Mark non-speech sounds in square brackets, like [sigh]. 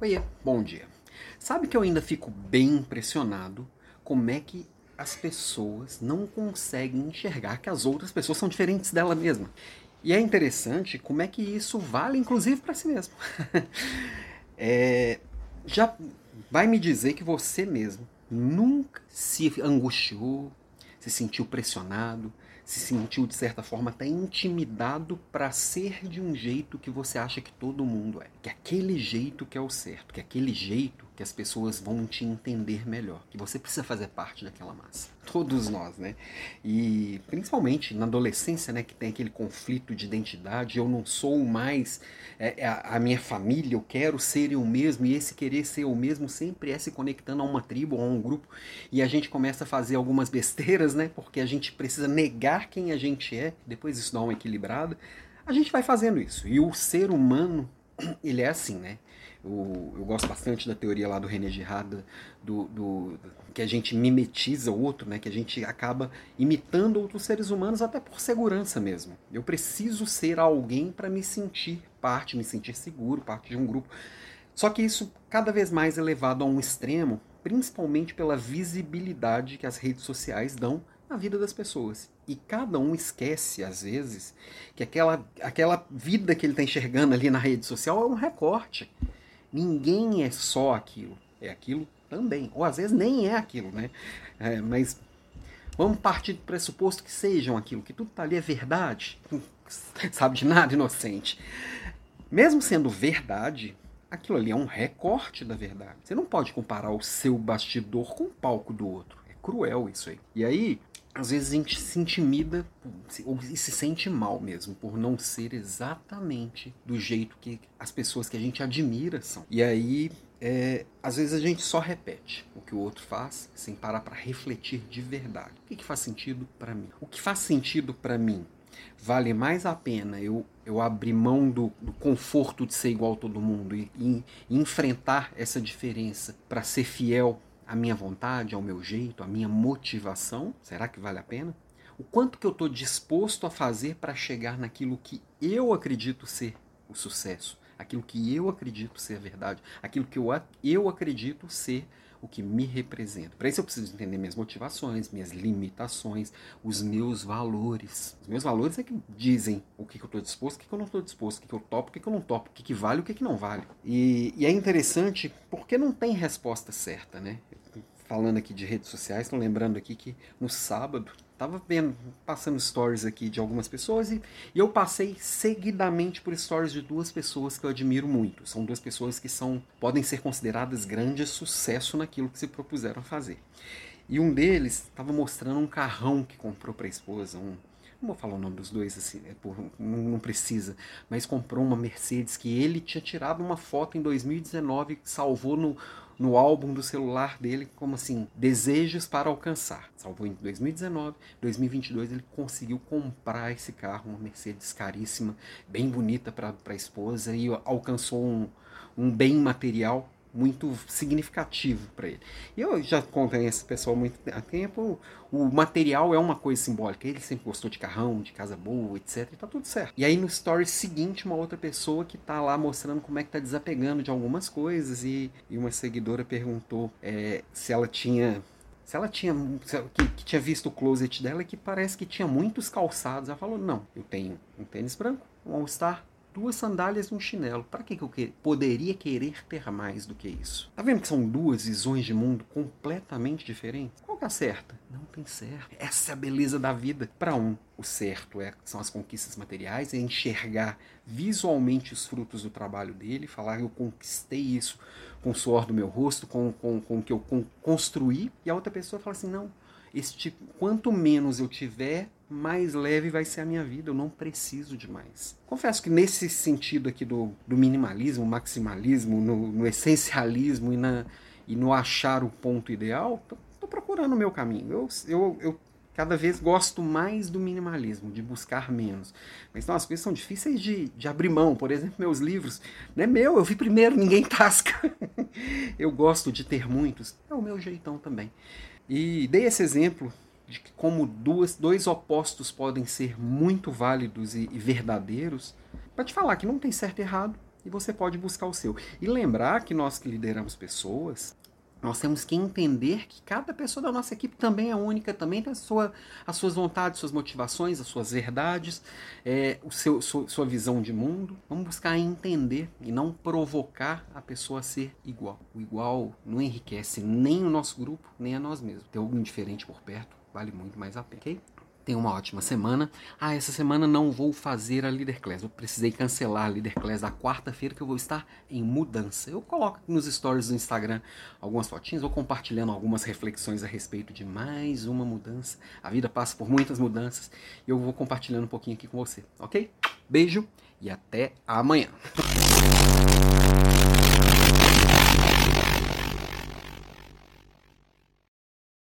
Oiê, bom dia. Sabe que eu ainda fico bem impressionado como é que as pessoas não conseguem enxergar que as outras pessoas são diferentes dela mesma. E é interessante como é que isso vale, inclusive, para si mesmo. [laughs] é, já vai me dizer que você mesmo nunca se angustiou, se sentiu pressionado, se sentiu de certa forma até intimidado para ser de um jeito que você acha que todo mundo é, que aquele jeito que é o certo, que aquele jeito que as pessoas vão te entender melhor, que você precisa fazer parte daquela massa. Todos nós, né? E principalmente na adolescência, né, que tem aquele conflito de identidade, eu não sou mais é, é, a, a, minha família, eu quero ser eu mesmo, e esse querer ser eu mesmo sempre é se conectando a uma tribo, a um grupo, e a gente começa a fazer algumas besteiras, né? Porque a gente precisa negar quem a gente é, depois isso dá uma equilibrada. A gente vai fazendo isso. E o ser humano, [clears throat] ele é assim, né? Eu, eu, gosto bastante da teoria lá do René Girard, do, do, que a gente mimetiza o outro, né? que a gente acaba imitando outros seres humanos até por segurança mesmo. Eu preciso ser alguém para me sentir parte, me sentir seguro, parte de um grupo. Só que isso cada vez mais é levado a um extremo, principalmente pela visibilidade que as redes sociais dão na vida das pessoas. E cada um esquece, às vezes, que aquela, aquela vida que ele está enxergando ali na rede social é um recorte. Ninguém é só aquilo, é aquilo também. Ou às vezes nem é aquilo, né? É, mas vamos partir do pressuposto que sejam aquilo, que tudo tá ali é verdade. [laughs] Sabe de nada, inocente. Mesmo sendo verdade, aquilo ali é um recorte da verdade. Você não pode comparar o seu bastidor com o palco do outro. É cruel isso aí. E aí, às vezes a gente se intimida ou se sente mal mesmo por não ser exatamente do jeito que as pessoas que a gente admira são. E aí, é, às vezes a gente só repete o que o outro faz sem parar para refletir de verdade. O que, que faz sentido para mim? O que faz sentido para mim? Vale mais a pena eu, eu abrir mão do, do conforto de ser igual a todo mundo e, e, e enfrentar essa diferença para ser fiel a minha vontade, ao meu jeito, a minha motivação? Será que vale a pena? O quanto que eu estou disposto a fazer para chegar naquilo que eu acredito ser o sucesso, aquilo que eu acredito ser verdade, aquilo que eu, eu acredito ser o que me representa. Para isso eu preciso entender minhas motivações, minhas limitações, os meus valores. Os meus valores é que dizem o que, que eu estou disposto, o que, que eu não estou disposto, o que, que eu topo, o que, que eu não topo, o que, que vale o que, que não vale. E, e é interessante porque não tem resposta certa, né? Falando aqui de redes sociais, estou lembrando aqui que no sábado Tava vendo, passando stories aqui de algumas pessoas e, e, eu passei seguidamente por stories de duas pessoas que eu admiro muito. São duas pessoas que são podem ser consideradas grandes sucesso naquilo que se propuseram a fazer. E um deles estava mostrando um carrão que comprou para a esposa, um, não vou falar o nome dos dois assim, é por, não, precisa, mas comprou uma Mercedes que ele tinha tirado uma foto em 2019 que salvou no, no álbum do celular dele como assim, desejos para alcançar. Salvou em 2019, 2022 ele conseguiu comprar esse carro, uma Mercedes caríssima, bem bonita para a esposa e alcançou um, um bem material muito significativo para ele. E eu já acompanho esse pessoal há muito tempo. O material é uma coisa simbólica. Ele sempre gostou de carrão, de casa boa, etc. E tá tudo certo. E aí no story seguinte, uma outra pessoa que tá lá mostrando como é que tá desapegando de algumas coisas. E, e uma seguidora perguntou é, se ela tinha se ela tinha que, que, tinha visto o closet dela que parece que tinha muitos calçados. Ela falou: "Não, eu tenho um tênis branco, um All Star, duas sandálias e um chinelo. Para que, que eu que poderia querer ter mais do que isso? Tá vendo que são duas visões de mundo completamente diferentes? Qual que é a certa? Não tem certo. Essa é a beleza da vida. Para um, o certo é, são as conquistas materiais, é enxergar visualmente os frutos do trabalho dele, falar eu conquistei isso com o suor do meu rosto, com, com, com o que eu construí, e a outra pessoa fala assim, não, este, quanto menos eu tiver, mais leve vai ser a minha vida, eu não preciso de mais. Confesso que nesse sentido aqui do, do minimalismo, maximalismo, no, no essencialismo e, na, e no achar o ponto ideal, tô, tô procurando o meu caminho. Eu, eu, eu cada vez gosto mais do minimalismo, de buscar menos. Mas então as coisas são difíceis de, de abrir mão. Por exemplo, meus livros, não é meu, eu vi primeiro, [laughs] ninguém tasca. eu gosto de ter muitos, é o meu jeitão também. E dei esse exemplo de que como duas, dois opostos podem ser muito válidos e, e verdadeiros, para te falar que não tem certo e errado, e você pode buscar o seu. E lembrar que nós que lideramos pessoas, nós temos que entender que cada pessoa da nossa equipe também é única, também tem a sua, as suas vontades, suas motivações, as suas verdades, é, o seu, sua, sua visão de mundo. Vamos buscar entender e não provocar a pessoa a ser igual. O igual não enriquece nem o nosso grupo, nem a nós mesmos. Ter algum diferente por perto vale muito mais a pena, ok? Tenha uma ótima semana. Ah, essa semana não vou fazer a Leader Class. Eu precisei cancelar a Leader Class da quarta-feira que eu vou estar em mudança. Eu coloco nos stories do Instagram algumas fotinhas, vou compartilhando algumas reflexões a respeito de mais uma mudança. A vida passa por muitas mudanças e eu vou compartilhando um pouquinho aqui com você, ok? Beijo e até amanhã.